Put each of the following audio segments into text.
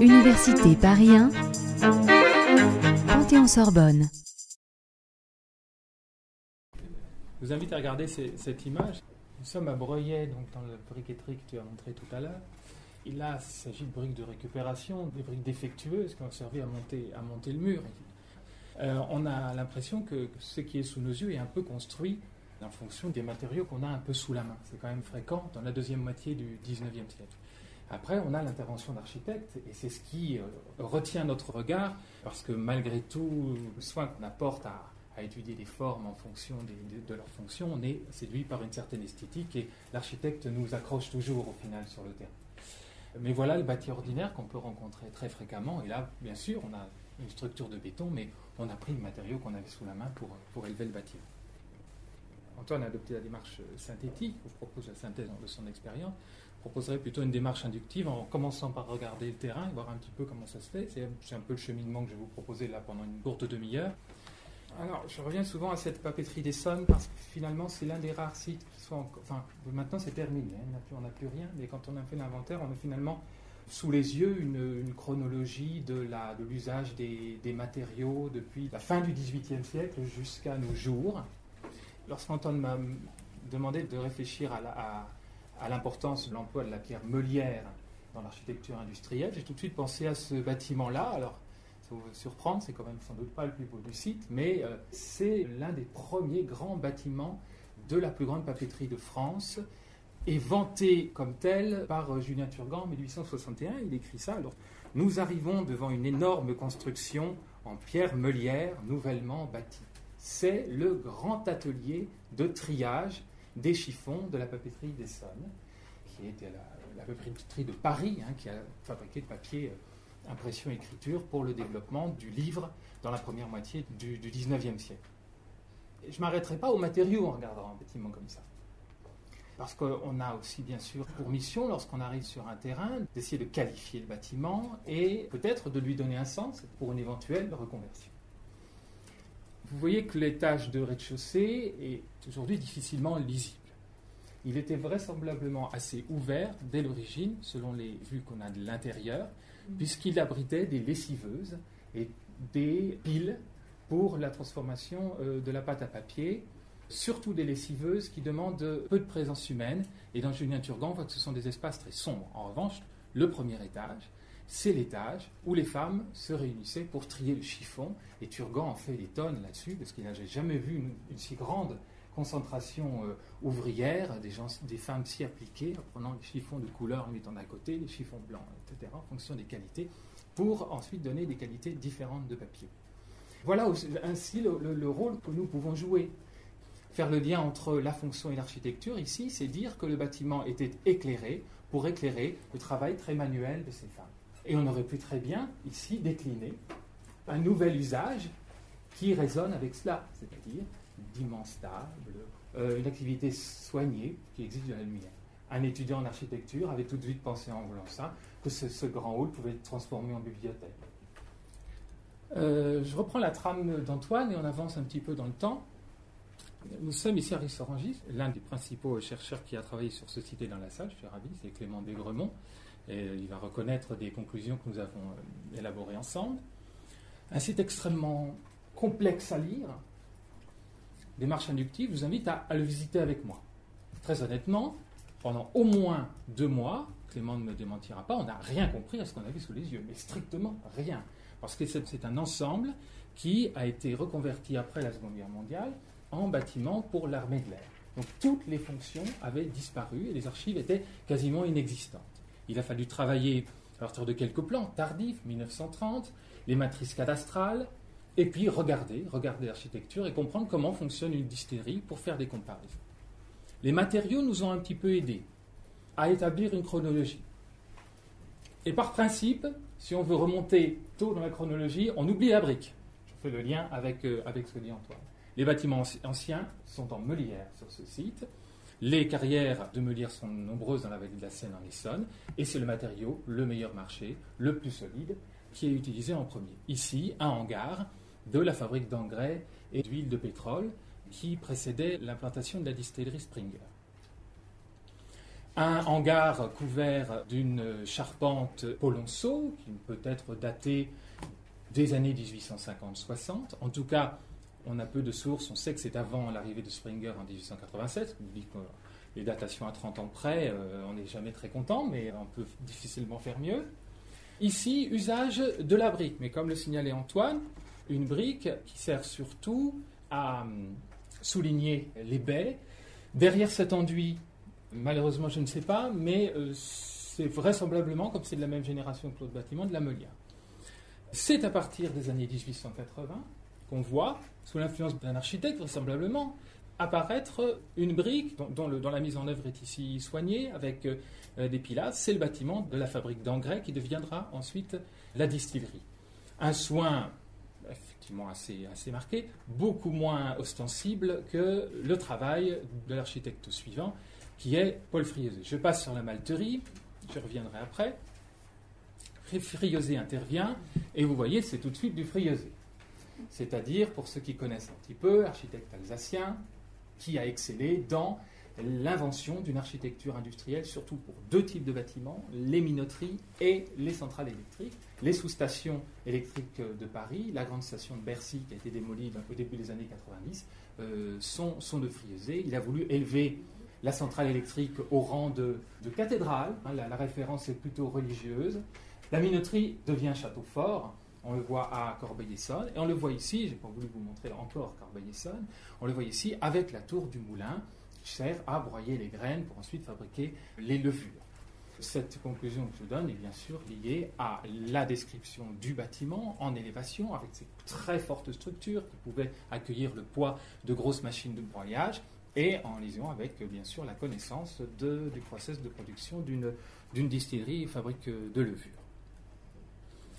Université Paris 1, Panthéon-Sorbonne. Je vous invite à regarder cette image. Nous sommes à Breuillet, donc dans la briqueterie que tu as montré tout à l'heure. Et là, il s'agit de briques de récupération, des briques défectueuses qui ont servi à monter, à monter le mur. Euh, on a l'impression que ce qui est sous nos yeux est un peu construit en fonction des matériaux qu'on a un peu sous la main. C'est quand même fréquent dans la deuxième moitié du 19e siècle. Après, on a l'intervention d'architectes, et c'est ce qui euh, retient notre regard, parce que malgré tout le soin qu'on apporte à, étudier les formes en fonction de, de leurs fonctions, on est séduit par une certaine esthétique, et l'architecte nous accroche toujours au final sur le terrain. Mais voilà le bâti ordinaire qu'on peut rencontrer très fréquemment, et là, bien sûr, on a une structure de béton, mais on a pris le matériau qu'on avait sous la main pour élever le bâtiment. Antoine a adopté la démarche euh, synthétique, je vous propose la synthèse de son expérience. Je proposerais plutôt une démarche inductive en commençant par regarder le terrain et voir un petit peu comment ça se fait. C'est un peu le cheminement que je vais vous proposer là pendant une courte demi-heure. Alors, je reviens souvent à cette papeterie d'Essonne parce que finalement, c'est l'un des rares sites qui soit encore. Enfin, maintenant, c'est terminé, hein, on n'a plus- rien, mais quand on a fait l'inventaire, on a finalement sous les yeux une, chronologie de l'usage des, des matériaux depuis la fin du XVIIIe siècle jusqu'à nos jours. Lorsqu'Antoine m'a demandé de réfléchir à l'importance de l'emploi de la pierre meulière dans l'architecture industrielle, j'ai tout de suite pensé à ce bâtiment-là. Alors, ça vous surprendre, c'est quand même sans doute pas le plus beau du site, mais euh, c'est l'un des premiers grands bâtiments de la plus grande papeterie de France et vanté comme tel par euh, Julien Turgan en 1861. Il écrit ça. Nous arrivons devant une énorme construction en pierre meulière nouvellement bâtie. C'est le grand atelier de triage des chiffons de la papeterie d'Essonne, qui était la, papeterie de Paris, hein, qui a fabriqué le papier euh, impression écriture pour le développement du livre dans la première moitié du, du 19e siècle. Je ne m'arrêterai pas aux matériaux en regardant un bâtiment comme ça. Parce qu'on a aussi, bien sûr, pour mission, lorsqu'on arrive sur un terrain, d'essayer de qualifier le bâtiment et peut-être de lui donner un sens pour une éventuelle reconversion. Vous voyez que l'étage de rez-de-chaussée est aujourd'hui difficilement lisible. Il était vraisemblablement assez ouvert dès l'origine, selon les vues qu'on a de l'intérieur, puisqu'il abritait des lessiveuses et des piles pour la transformation euh, de la pâte à papier, surtout des lessiveuses qui demandent peu de présence humaine. Et dans Julien Turgan, on voit que ce sont des espaces très sombres. En revanche, le premier étage, c'est l'étage où les femmes se réunissaient pour trier le chiffon. Et Turgan en fait des tonnes là-dessus, parce qu'il n'avait jamais vu une, si grande concentration euh, ouvrière, des, femmes si appliquées, en prenant les chiffons de couleur, en mettant d'un côté, les chiffons blancs, etc., en fonction des qualités, pour ensuite donner des qualités différentes de papier. Voilà ainsi le rôle que nous pouvons jouer. Faire le lien entre la fonction et l'architecture, ici, c'est dire que le bâtiment était éclairé pour éclairer le travail très manuel de ces femmes. Et on aurait pu très bien, ici, décliner un nouvel usage qui résonne avec cela, c'est-à-dire d'immenses tables, euh, une activité soignée qui exige de la lumière. Un étudiant en architecture avait tout de suite pensé en voulant ça, que ce, grand hall pouvait être transformé en bibliothèque. Euh, je reprends la trame d'Antoine et on avance un petit peu dans le temps. Nous sommes ici à Rissorangis, l'un des principaux chercheurs qui a travaillé sur ce site dans la salle, je suis ravi, c'est Clément Desgremont, et il va reconnaître des conclusions que nous avons euh, élaborées ensemble. Un site extrêmement complexe à lire, démarche inductive, je vous invite à, à le visiter avec moi. Très honnêtement, pendant au moins deux mois, Clément ne me démentira pas, on n'a rien compris à ce qu'on avait sous les yeux, mais strictement rien. Parce que c'est c'est un ensemble qui a été reconverti après la Seconde Guerre mondiale en bâtiment pour l'armée de l'air. Donc toutes les fonctions avaient disparu et les archives étaient quasiment inexistantes. Il a fallu travailler à partir de quelques plans tardifs, 1930, les matrices cadastrales, et puis regarder, regarder l'architecture et comprendre comment fonctionne une distillerie pour faire des comparaisons. Les matériaux nous ont un petit peu aidés à établir une chronologie. Et par principe, si on veut remonter tôt dans la chronologie, on oublie la brique. Je fais le lien avec, euh, avec ce que dit Antoine. Les bâtiments anci- anciens sont en meulière sur ce site. Les carrières de meulière sont nombreuses dans la vallée de la Seine en Essonne. Et c'est le matériau le meilleur marché, le plus solide, qui est utilisé en premier. Ici, un hangar de la fabrique d'engrais et d'huile de pétrole qui précédait l'implantation de la distillerie Springer. un hangar couvert d'une charpente Polonceau, qui peut être datée des années 1850-60. En tout cas, on a peu de sources, on sait que c'est avant l'arrivée de Springer en 1887. On dit que les datations à 30 ans près, euh, on n'est jamais très content, mais on peut difficilement faire mieux. Ici, usage de la brique, mais comme le signalait Antoine, une brique qui sert surtout à hum, souligner les baies. Derrière cet enduit, malheureusement je ne sais pas, mais euh, c'est vraisemblablement, comme c'est de la même génération que l'autre bâtiment, de la meulière. C'est à partir des années 1880 qu'on voit, sous l'influence d'un architecte vraisemblablement, apparaître une brique dont, la mise en œuvre est ici soignée avec euh, des pilastres. C'est le bâtiment de la fabrique d'engrais qui deviendra ensuite la distillerie. Un soin effectivement assez, marqué, beaucoup moins ostensible que le travail de l'architecte suivant, qui est Paul Friosé. Je passe sur la malterie, je reviendrai après. Friosé intervient, et vous voyez, c'est tout de suite du Friosé. C'est-à-dire, pour ceux qui connaissent un petit peu, architecte alsacien, qui a excellé dans l'invention d'une architecture industrielle, surtout pour deux types de bâtiments, les minoteries et les centrales électriques. Les sous-stations électriques de Paris, la grande station de Bercy qui a été démolie au début des années 90, euh, sont, de Friosé. Il a voulu élever la centrale électrique au rang de, cathédrale, hein, la, référence est plutôt religieuse. La minoterie devient château fort, on le voit à Corbeil-Essonne, et on le voit ici, je n'ai pas voulu vous montrer encore Corbeil-Essonne, on le voit ici avec la tour du moulin, qui sert à broyer les graines pour ensuite fabriquer les levures. Cette conclusion que je donne est bien sûr liée à la description du bâtiment en élévation, avec ces très fortes structures qui pouvaient accueillir le poids de grosses machines de broyage, et en liaison avec bien sûr la connaissance du process de production d'une distillerie fabrique de levure.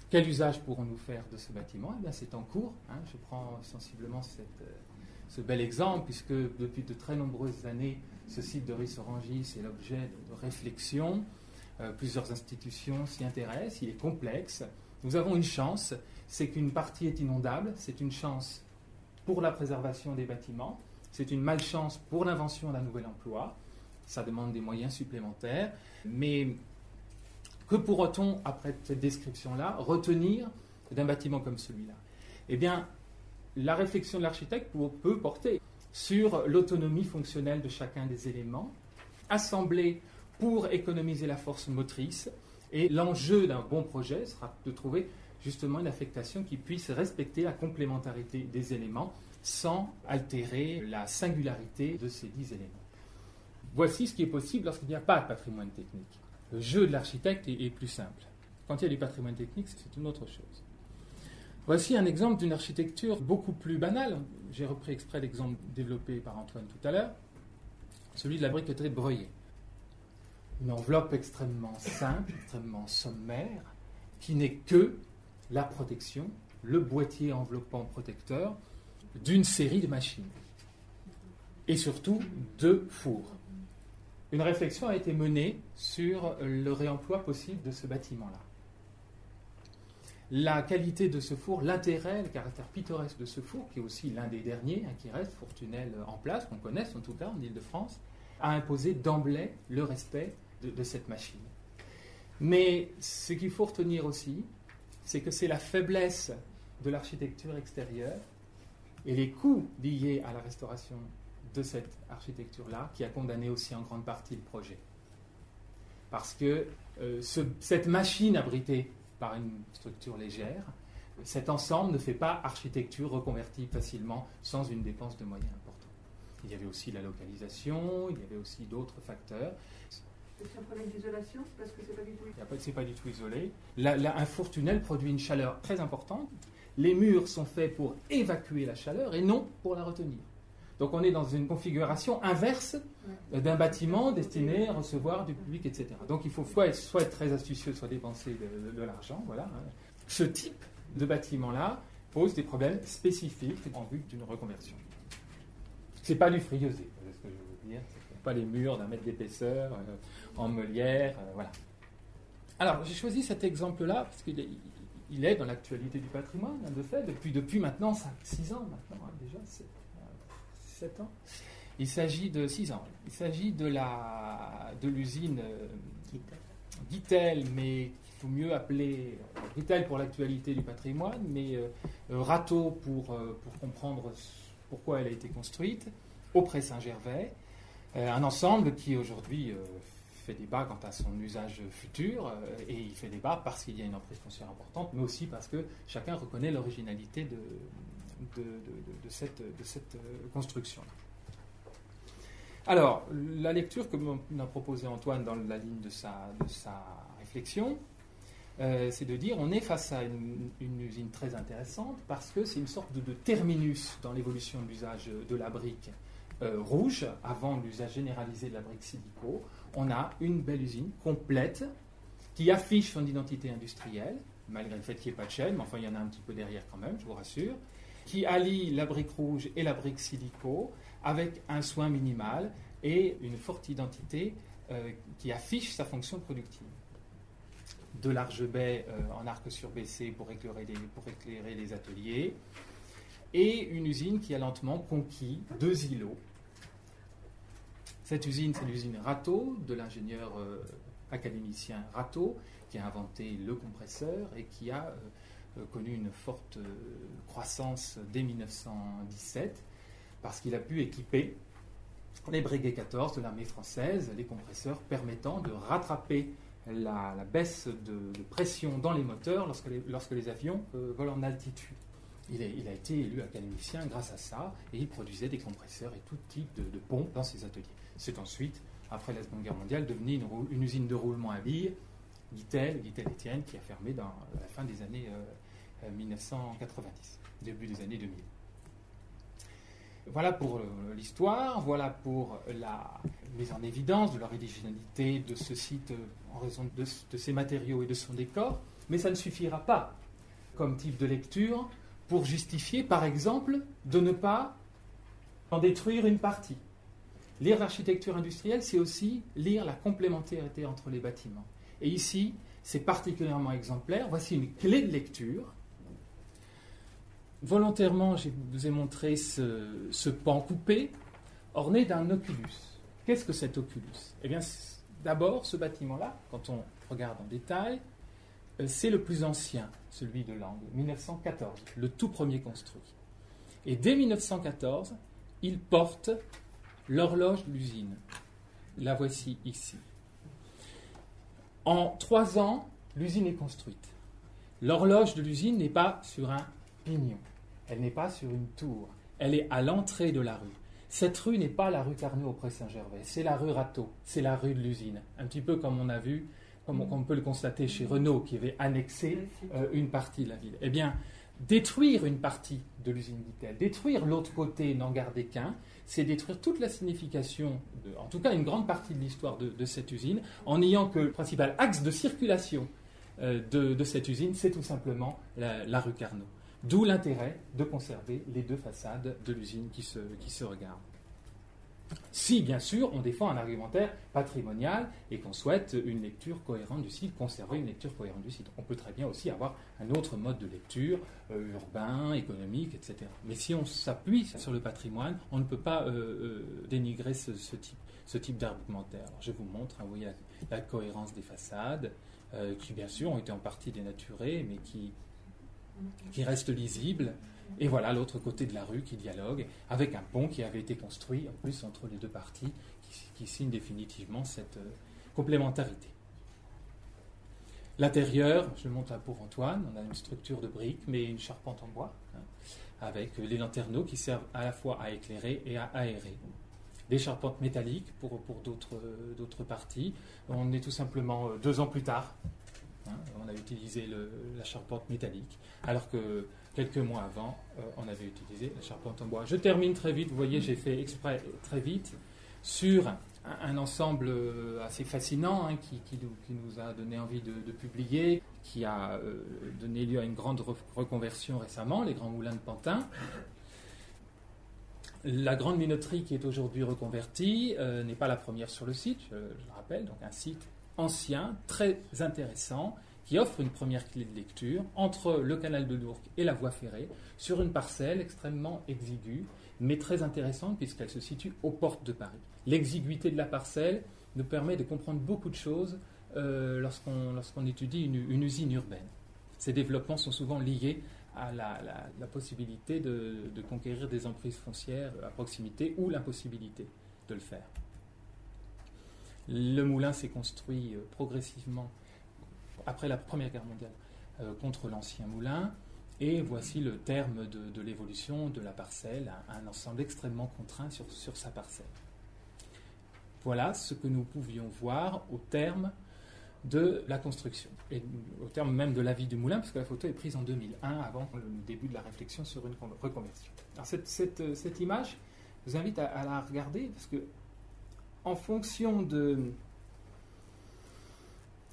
Quel usage pourrons-nous faire de ce bâtiment? Eh C'est en cours. Hein. Je prends sensiblement cette, ce bel exemple, puisque depuis de très nombreuses années, ce site de Rissorangis est l'objet de réflexions. Euh, plusieurs institutions s'y intéressent. Il est complexe. Nous avons une chance, c'est qu'une partie est inondable. C'est une chance pour la préservation des bâtiments. C'est une malchance pour l'invention d'un nouvel emploi. Ça demande des moyens supplémentaires. Mais que pourra-t-on, après cette description-là, retenir d'un bâtiment comme celui-là? Eh bien, la réflexion de l'architecte peut porter sur l'autonomie fonctionnelle de chacun des éléments, assemblés pour économiser la force motrice. Et l'enjeu d'un bon projet sera de trouver justement une affectation qui puisse respecter la complémentarité des éléments sans altérer la singularité de ces dix éléments. Voici ce qui est possible lorsqu'il n'y a pas de patrimoine technique. Le jeu de l'architecte est, plus simple. Quand il y a du patrimoine technique, c'est une autre chose. Voici un exemple d'une architecture beaucoup plus banale. J'ai repris exprès l'exemple développé par Antoine tout à l'heure, celui de la briqueterie de Breuillet. Une enveloppe extrêmement simple, extrêmement sommaire, qui n'est que la protection, le boîtier enveloppant protecteur d'une série de machines. Et surtout de fours. Une réflexion a été menée sur le réemploi possible de ce bâtiment-là la qualité de ce four, l'intérêt, le caractère pittoresque de ce four, qui est aussi l'un des derniers hein, qui reste, Fourtunel en place, qu'on connaisse en tout cas en Ile-de-France, a imposé d'emblée le respect de, cette machine. Mais ce qu'il faut retenir aussi, c'est que c'est la faiblesse de l'architecture extérieure et les coûts liés à la restauration de cette architecture-là qui a condamné aussi en grande partie le projet. Parce que euh, cette machine abritée par une structure légère. Cet ensemble ne fait pas architecture reconvertie facilement sans une dépense de moyens importante. Il y avait aussi la localisation, il y avait aussi d'autres facteurs. C'est un problème d'isolation parce que c'est pas du tout. C'est pas du tout isolé. un four tunnel produit une chaleur très importante. Les murs sont faits pour évacuer la chaleur et non pour la retenir. Donc on est dans une configuration inverse d'un bâtiment destiné à recevoir du public, etc. Donc il faut soit être, très astucieux, soit dépenser de, l'argent. Voilà. Hein. Ce type de bâtiment-là pose des problèmes spécifiques en vue d'une reconversion. C'est pas du friosé, c'est ce que je veux dire. Pas les murs d'un mètre d'épaisseur euh, en meulière, euh, voilà. Alors j'ai choisi cet exemple-là parce qu'il est, il est dans l'actualité du patrimoine, hein, de fait, depuis, depuis maintenant 5, 6 ans maintenant, hein, déjà, 7 ans. Il s'agit de 6 ans. Il s'agit de la de l'usine euh, Gitel, mais il faut mieux appeler Gitel pour l'actualité du patrimoine, mais euh, euh, Rateau pour, euh, pour comprendre pourquoi elle a été construite, auprès Saint-Gervais. Euh, un ensemble qui aujourd'hui euh, fait débat quant à son usage futur, euh, et il fait débat parce qu'il y a une emprise foncière importante, mais aussi parce que chacun reconnaît l'originalité de, de, cette, euh, construction. Alors, la lecture que m'a proposée Antoine dans la ligne de sa, de sa réflexion, euh, c'est de dire on est face à une, usine très intéressante parce que c'est une sorte de, de terminus dans l'évolution de l'usage de la brique euh, rouge, avant l'usage généralisé de la brique silico. On a une belle usine complète qui affiche son identité industrielle, malgré le fait qu'il n'y ait pas de chaîne, mais enfin il y en a un petit peu derrière quand même, je vous rassure, qui allie la brique rouge et la brique silico avec un soin minimal et une forte identité euh, qui affiche sa fonction productive de larges baies euh, en arc surbaissé pour éclairer, les, pour éclairer les ateliers, et une usine qui a lentement conquis deux îlots. Cette usine, c'est l'usine Rateau, de l'ingénieur euh, académicien Rateau, qui a inventé le compresseur et qui a connu une forte euh, croissance dès 1917, parce qu'il a pu équiper les brigades 14 de l'armée française, les compresseurs permettant de rattraper la, baisse de, pression dans les moteurs lorsque les, lorsque les avions euh, volent en altitude. Il, a été élu académicien grâce à ça et il produisait des compresseurs et tout type de, de pompes dans ses ateliers. C'est ensuite, après la Seconde Guerre mondiale, devenu une, usine de roulement à billes, Gitel, Gitel Etienne, qui a fermé dans la fin des années euh, euh, 1990, début des années 2000. Voilà pour euh, l'histoire, voilà pour la mise en évidence de l'originalité de ce site euh, en raison de, de ses matériaux et de son décor, mais ça ne suffira pas comme type de lecture pour justifier, par exemple, de ne pas en détruire une partie. Lire l'architecture industrielle, c'est aussi lire la complémentarité entre les bâtiments. Et ici, c'est particulièrement exemplaire. Voici une clé de lecture. Volontairement, je vous ai montré ce, pan coupé orné d'un oculus. Qu'est-ce que cet oculus? Eh bien, d'abord, ce bâtiment-là, quand on regarde en détail, euh, c'est le plus ancien, celui de Langue, 1914, le tout premier construit. Et dès 1914, il porte l'horloge de l'usine. La voici ici. En trois ans, l'usine est construite. L'horloge de l'usine n'est pas sur un pignon, elle n'est pas sur une tour, elle est à l'entrée de la rue. Cette rue n'est pas la rue Carnot auprès Saint-Gervais, c'est la rue Rateau, c'est la rue de l'usine. Un petit peu comme on a vu, comme on, peut le constater chez Renault qui avait annexé euh, une partie de la ville. Eh bien, détruire une partie de l'usine Vittel, détruire l'autre côté, n'en garder qu'un, c'est détruire toute la signification, de- en tout cas une grande partie de l'histoire de, de cette usine, en ayant que le principal axe de circulation euh, de, de cette usine, c'est tout simplement la, la rue Carnot. D'où l'intérêt de conserver les deux façades de l'usine qui se, qui se regardent. Si, bien sûr, on défend un argumentaire patrimonial et qu'on souhaite une lecture cohérente du site, conserver une lecture cohérente du site. On peut très bien aussi avoir un autre mode de lecture, euh, urbain, économique, etc. Mais si on s'appuie sur le patrimoine, on ne peut pas euh, euh, dénigrer ce, type, ce type d'argumentaire. Je vous montre, hein, la, cohérence des façades, qui bien sûr ont été en partie dénaturées, mais qui, qui restent lisibles. Et voilà l'autre côté de la rue qui dialogue avec un pont qui avait été construit en plus entre les deux parties qui, signe définitivement cette euh, complémentarité. L'intérieur, je le montre là pour Antoine, on a une structure de briques mais une charpente en bois hein, avec les lanterneaux qui servent à la fois à éclairer et à aérer. Des charpentes métalliques pour, pour d'autres, euh, parties. On est tout simplement euh, deux ans plus tard. Hein, on a utilisé la charpente métallique alors que quelques mois avant, euh, on avait utilisé la charpente en bois. Je termine très vite, vous voyez, j'ai fait exprès très vite sur un, ensemble euh, assez fascinant hein, qui, nous, a donné envie de, publier, qui a euh, donné lieu à une grande re- reconversion récemment, les Grands Moulins de Pantin. La grande minoterie qui est aujourd'hui reconvertie n'est pas la première sur le site, je le rappelle, donc un site ancien, très intéressant, qui offre une première clé de lecture entre le canal de Dourques et la voie ferrée, sur une parcelle extrêmement exiguë, mais très intéressante puisqu'elle se situe aux portes de Paris. L'exiguïté de la parcelle nous permet de comprendre beaucoup de choses euh, lorsqu'on étudie une, usine urbaine. Ces développements sont souvent liés à la, possibilité de, conquérir des emprises foncières à proximité ou l'impossibilité de le faire. Le moulin s'est construit euh, progressivement après la Première Guerre mondiale euh, contre l'ancien moulin. Et voici le terme de, l'évolution de la parcelle, un, ensemble extrêmement contraint sur, sa parcelle. Voilà ce que nous pouvions voir au terme de la construction, et au terme même de la vie du moulin, puisque la photo est prise en 2001, avant le début de la réflexion sur une reconversion. Alors cette, cette image, je vous invite à, la regarder, parce que en fonction de,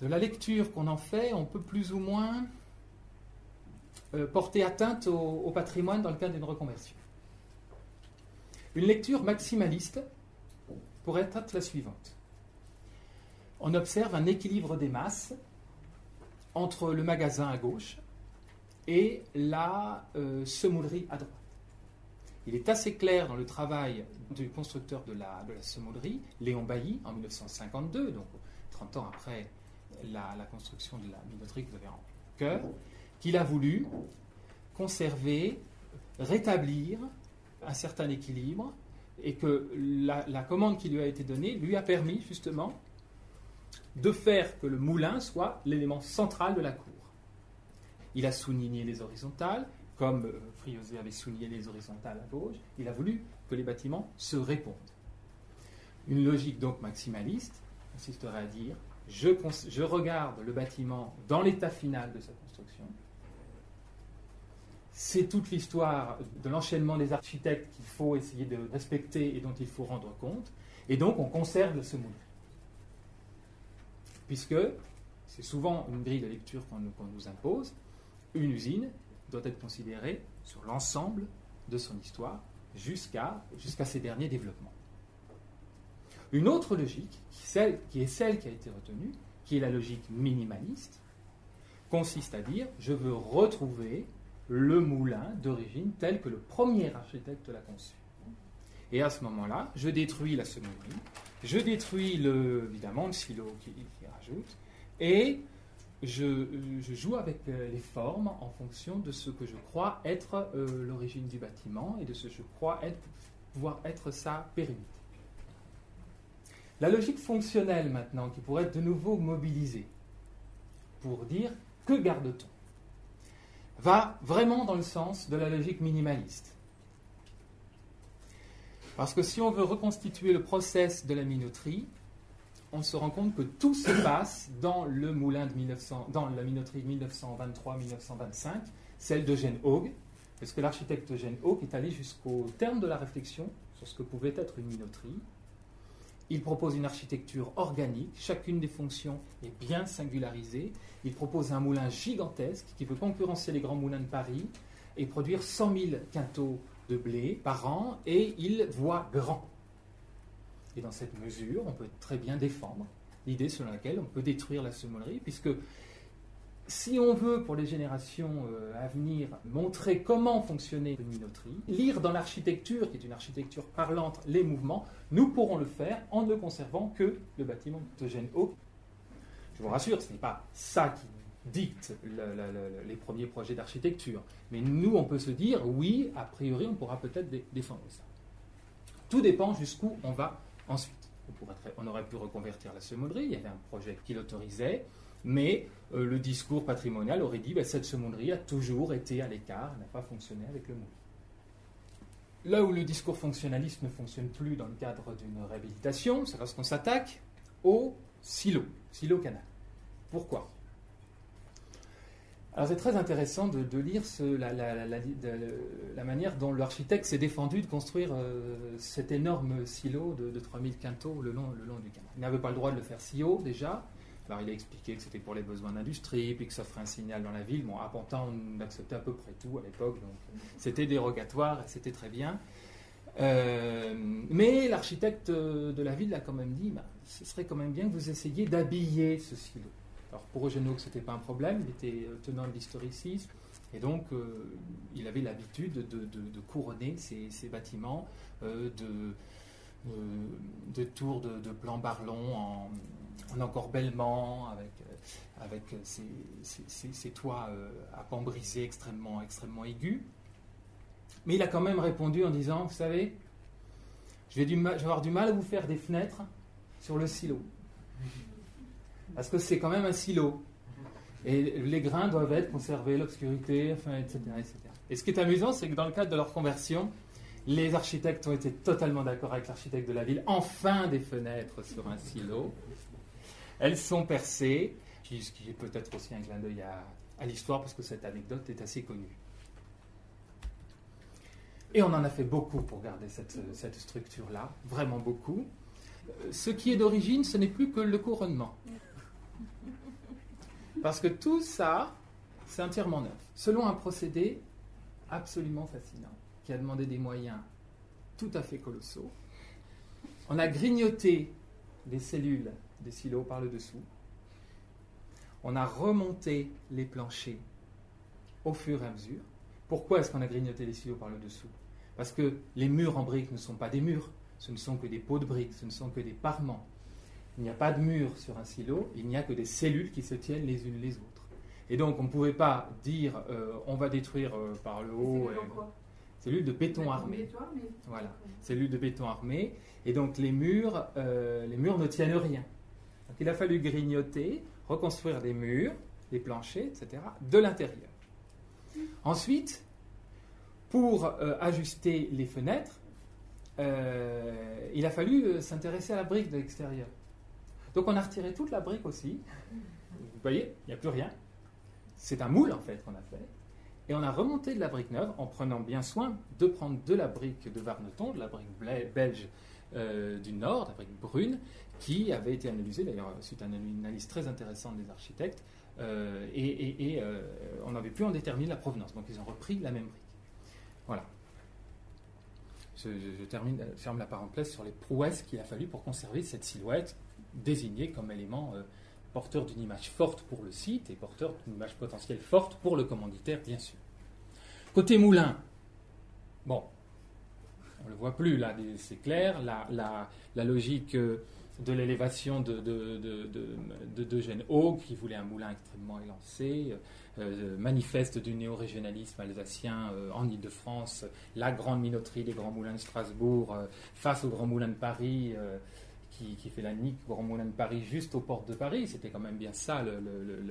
la lecture qu'on en fait, on peut plus ou moins euh, porter atteinte au, patrimoine dans le cadre d'une reconversion. Une lecture maximaliste pourrait être la suivante. On observe un équilibre des masses entre le magasin à gauche et la euh, semoulerie à droite. Il est assez clair dans le travail du constructeur de la, de Léon Bailly, en 1952, donc 30 ans après la, la construction de la minoterie que vous avez en cœur, qu'il a voulu conserver, rétablir un certain équilibre et que la, commande qui lui a été donnée lui a permis justement de faire que le moulin soit l'élément central de la cour. Il a souligné les horizontales, comme euh, Friosé avait souligné les horizontales à gauche, il a voulu que les bâtiments se répondent. Une logique donc maximaliste consisterait à dire je, regarde le bâtiment dans l'état final de sa construction, c'est toute l'histoire de l'enchaînement des architectes qu'il faut essayer de respecter et dont il faut rendre compte. Et donc, on conserve ce moulin. Puisque c'est souvent une grille de lecture qu'on nous, impose, une usine doit être considérée sur l'ensemble de son histoire jusqu'à ses derniers développements. Une autre logique, qui est celle qui a été retenue, qui est la logique minimaliste, consiste à dire je veux retrouver le moulin d'origine tel que le premier architecte l'a conçu. Et à ce moment-là, je détruis la semoirie, je détruis le, évidemment le silo qui, rajoute, et je, joue avec euh, les formes en fonction de ce que je crois être euh, l'origine du bâtiment et de ce que je crois être, pouvoir être sa pérennité. La logique fonctionnelle maintenant, qui pourrait être de nouveau mobilisée pour dire que garde-t-on? va vraiment dans le sens de la logique minimaliste. Parce que si on veut reconstituer le process de la minoterie, on se rend compte que tout se passe dans le moulin de 1900, dans la minoterie 1923-1925, celle d'Eugène Haug, parce que l'architecte Eugène Haug est allé jusqu'au terme de la réflexion sur ce que pouvait être une minoterie. Il propose une architecture organique, chacune des fonctions est bien singularisée. Il propose un moulin gigantesque qui peut concurrencer les grands moulins de Paris et produire 100 000 quintaux de blé par an, et il voit grand. Et dans cette mesure, on peut très bien défendre l'idée selon laquelle on peut détruire la semolerie, puisque si on veut, pour les générations euh, à venir, montrer comment fonctionnait une minoterie, lire dans l'architecture, qui est une architecture parlante, les mouvements, nous pourrons le faire en ne conservant que le bâtiment d'Eugène Haut. Je vous rassure, ce n'est pas ça qui dicte les premiers projets d'architecture. Mais nous, on peut se dire, oui, a priori, on pourra peut-être défendre ça. Tout dépend jusqu'où on va ensuite. On, aurait pu reconvertir la semolerie, il y avait un projet qui l'autorisait mais euh, le discours patrimonial aurait dit que ben, cette semonnerie a toujours été à l'écart, n'a pas fonctionné avec le moulin. Là où le discours fonctionnaliste ne fonctionne plus dans le cadre d'une réhabilitation, c'est lorsqu'on s'attaque au silo, silo-canal. Pourquoi? Alors c'est très intéressant de, lire la, manière dont l'architecte s'est défendu de construire euh, cet énorme silo de, 3000 quintaux le long, le long du canal. Il n'avait pas le droit de le faire si haut déjà, alors il a expliqué que c'était pour les besoins d'industrie, puis que ça ferait un signal dans la ville. Bon, à Pantin, on acceptait à peu près tout à l'époque, donc c'était dérogatoire et c'était très bien. Euh, mais l'architecte de la ville a quand même dit, bah, ce serait quand même bien que vous essayiez d'habiller ce silo. Alors pour Eugène ce n'était pas un problème, il était tenant de l'historicisme, Et donc, euh, il avait l'habitude de, couronner ces, bâtiments euh, de, tours de, plan barlon en, en encorbellement, avec, avec ces, toits à pans brisés extrêmement, extrêmement aigus. Mais il a quand même répondu en disant, vous savez, je vais avoir du mal à vous faire des fenêtres sur le silo. Parce que c'est quand même un silo. Et les grains doivent être conservés, l'obscurité, etc., etc. Et ce qui est amusant, c'est que dans le cadre de leur conversion, les architectes ont été totalement d'accord avec l'architecte de la ville. Enfin, des fenêtres sur un silo. Elles sont percées, ce qui est peut-être aussi un clin d'œil à, l'histoire, parce que cette anecdote est assez connue. Et on en a fait beaucoup pour garder cette, cette structure-là, vraiment beaucoup. Ce qui est d'origine, ce n'est plus que le couronnement. Parce que tout ça, c'est entièrement neuf. Selon un procédé absolument fascinant, qui a demandé des moyens tout à fait colossaux. On a grignoté les cellules des silos par le dessous. On a remonté les planchers au fur et à mesure. Pourquoi est-ce qu'on a grignoté les silos par le dessous? Parce que les murs en briques ne sont pas des murs, ce ne sont que des pots de briques, ce ne sont que des parements. Il n'y a pas de mur sur un silo, il n'y a que des cellules qui se tiennent les unes les autres. Et donc on ne pouvait pas dire euh, on va détruire euh, par le haut. Cellules, euh, cellules de béton armé. Voilà, cellules de béton armé. Et donc les murs, les murs ne tiennent rien. Donc il a fallu grignoter, reconstruire des murs, des planchers, etc., de l'intérieur. Ensuite, pour ajuster les fenêtres, il a fallu s'intéresser à la brique de l'extérieur. Donc on a retiré toute la brique aussi. Vous voyez, il n'y a plus rien. C'est un moule en fait qu'on a fait. Et on a remonté de la brique neuve en prenant bien soin de prendre de la brique de Varneton, de la brique belge euh, du Nord, la brique brune, qui avait été analysée d'ailleurs suite à une analyse très intéressante des architectes. Euh, et, euh, on n'avait pu en déterminer la provenance. Donc ils ont repris la même brique. Voilà. Je, je termine, ferme la parenthèse sur les prouesses qu'il a fallu pour conserver cette silhouette désigné comme élément euh, porteur d'une image forte pour le site et porteur d'une image potentielle forte pour le commanditaire, bien sûr. Côté moulin, bon, on ne le voit plus là, c'est clair, la, logique euh, de l'élévation de, de, de, Haug, qui voulait un moulin extrêmement élancé, euh, manifeste du néo-régionalisme alsacien en Ile-de-France, la grande minoterie des grands moulins de Strasbourg face aux grands moulins de Paris, qui, fait la nique Grand Moulin de Paris juste aux portes de Paris, c'était quand même bien ça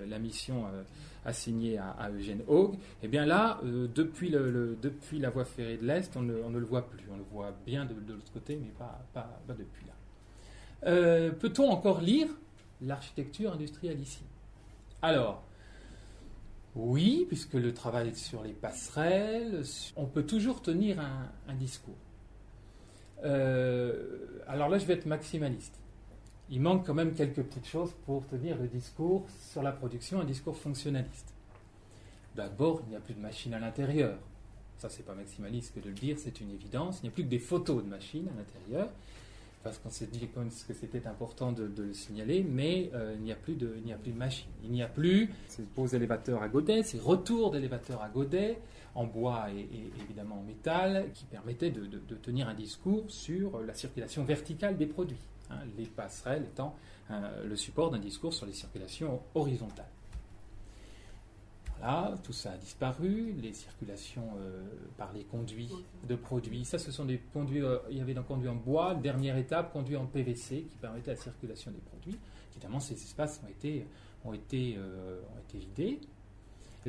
la mission euh, assignée à, Eugène Haug, et eh bien là, euh, depuis, la voie ferrée de l'Est, on, ne le voit plus. On le voit bien de, l'autre côté, mais pas, depuis là. Euh, peut-on encore lire l'architecture industrielle ici Alors, oui, puisque le travail sur les passerelles, on peut toujours tenir un discours. Euh, alors là, je vais être maximaliste. Il manque quand même quelques petites choses pour tenir le discours sur la production, un discours fonctionnaliste. D'abord, il n'y a plus de machines à l'intérieur. Ça, c'est pas maximaliste que de le dire, c'est une évidence. Il n'y a plus que des photos de machines à l'intérieur, parce qu'on s'est dit que c'était important de, le signaler, mais euh, il n'y a plus de, il n'y a plus de machines. Il n'y a plus ces beaux élévateurs à godets, ces retours d'élévateurs à godets, en bois et, évidemment en métal, qui permettait de, tenir un discours sur la circulation verticale des produits, hein, les passerelles étant euh, le support d'un discours sur les circulations horizontales. Voilà, tout ça a disparu, les circulations euh, par les conduits de produits, ça ce sont des conduits, euh, il y avait des conduits en bois, dernière étape, conduits en PVC qui permettait la circulation des produits. Évidemment, ces espaces ont été, ont été, ont été vidés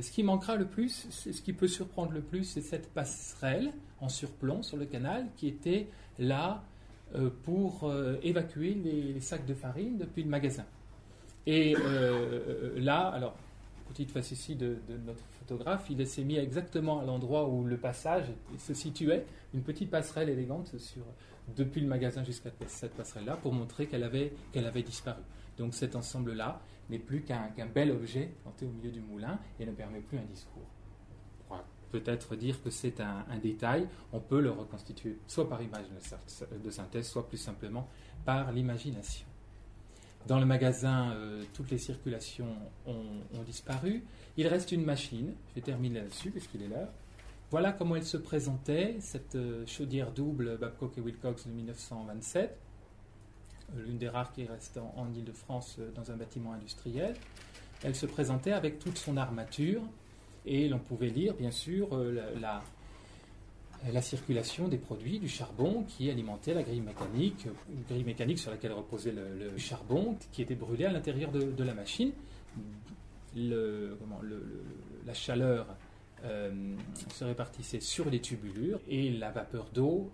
ce qui manquera le plus, ce qui peut surprendre le plus, c'est cette passerelle en surplomb sur le canal qui était là euh, pour euh, évacuer les, sacs de farine depuis le magasin. Et euh, là, alors, petite face ici de, notre photographe, il s'est mis exactement à l'endroit où le passage se situait, une petite passerelle élégante sur, depuis le magasin jusqu'à cette passerelle-là, pour montrer qu'elle avait, qu'elle avait disparu. Donc cet ensemble-là, n'est plus qu'un bel objet planté au milieu du moulin et ne permet plus un discours. On peut-être dire que c'est un, détail, on peut le reconstituer soit par image de synthèse, soit plus simplement par l'imagination. Dans le magasin, euh, toutes les circulations ont, disparu. Il reste une machine, je vais terminer là-dessus puisqu'il est là. Voilà comment elle se présentait, cette euh, chaudière double Babcock et Wilcox de 1927, euh, l'une des rares qui reste en, Ile-de-France dans un bâtiment industriel. Elle se présentait avec toute son armature et l'on pouvait lire bien sûr la- la circulation des produits, du charbon qui alimentait la grille mécanique, une grille mécanique sur laquelle reposait le, charbon qui était brûlé à l'intérieur de, la machine. La chaleur euh, se répartissait sur les tubulures et la vapeur d'eau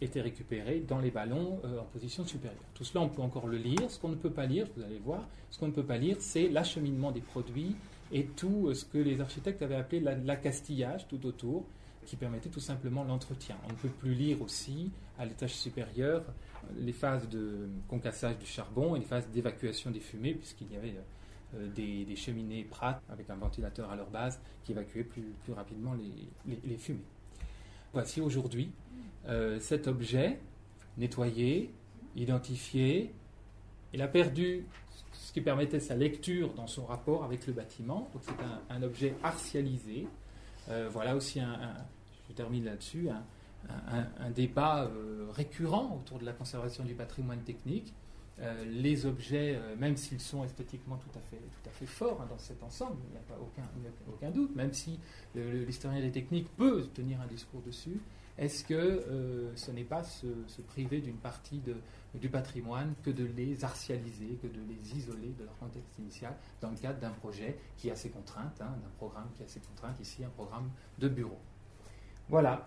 était récupérée dans les ballons euh, en position supérieure. Tout cela, on peut encore le lire. Ce qu'on ne peut pas lire, vous allez voir, ce qu'on ne peut pas lire, c'est l'acheminement des produits et tout euh, ce que les architectes avaient appelé la- l'accastillage tout autour, qui permettait tout simplement l'entretien. On ne peut plus lire aussi, à l'étage supérieur, les phases de concassage du charbon et les phases d'évacuation des fumées, puisqu'il y avait euh, des, cheminées Pratt avec un ventilateur à leur base qui évacuait plus, rapidement les, fumées. Voici aujourd'hui euh, cet objet nettoyé, identifié. Il a perdu ce qui permettait sa lecture dans son rapport avec le bâtiment. Donc c'est un, objet artialisé. Euh, voilà aussi un- je termine là-dessus, un, un- un- un débat euh, récurrent autour de la conservation du patrimoine technique. Euh, les objets, euh, même s'ils sont esthétiquement tout à fait, tout à fait forts hein, dans cet ensemble, il n'y a pas aucun, a aucun doute, même si l'historien des techniques peut tenir un discours dessus, est-ce que euh, ce n'est pas se, se priver d'une partie de- du patrimoine que de les artialiser, que de les isoler de leur contexte initial dans le cadre d'un projet qui a ses contraintes, hein, d'un programme qui a ses contraintes, ici un programme de bureau? Voilà,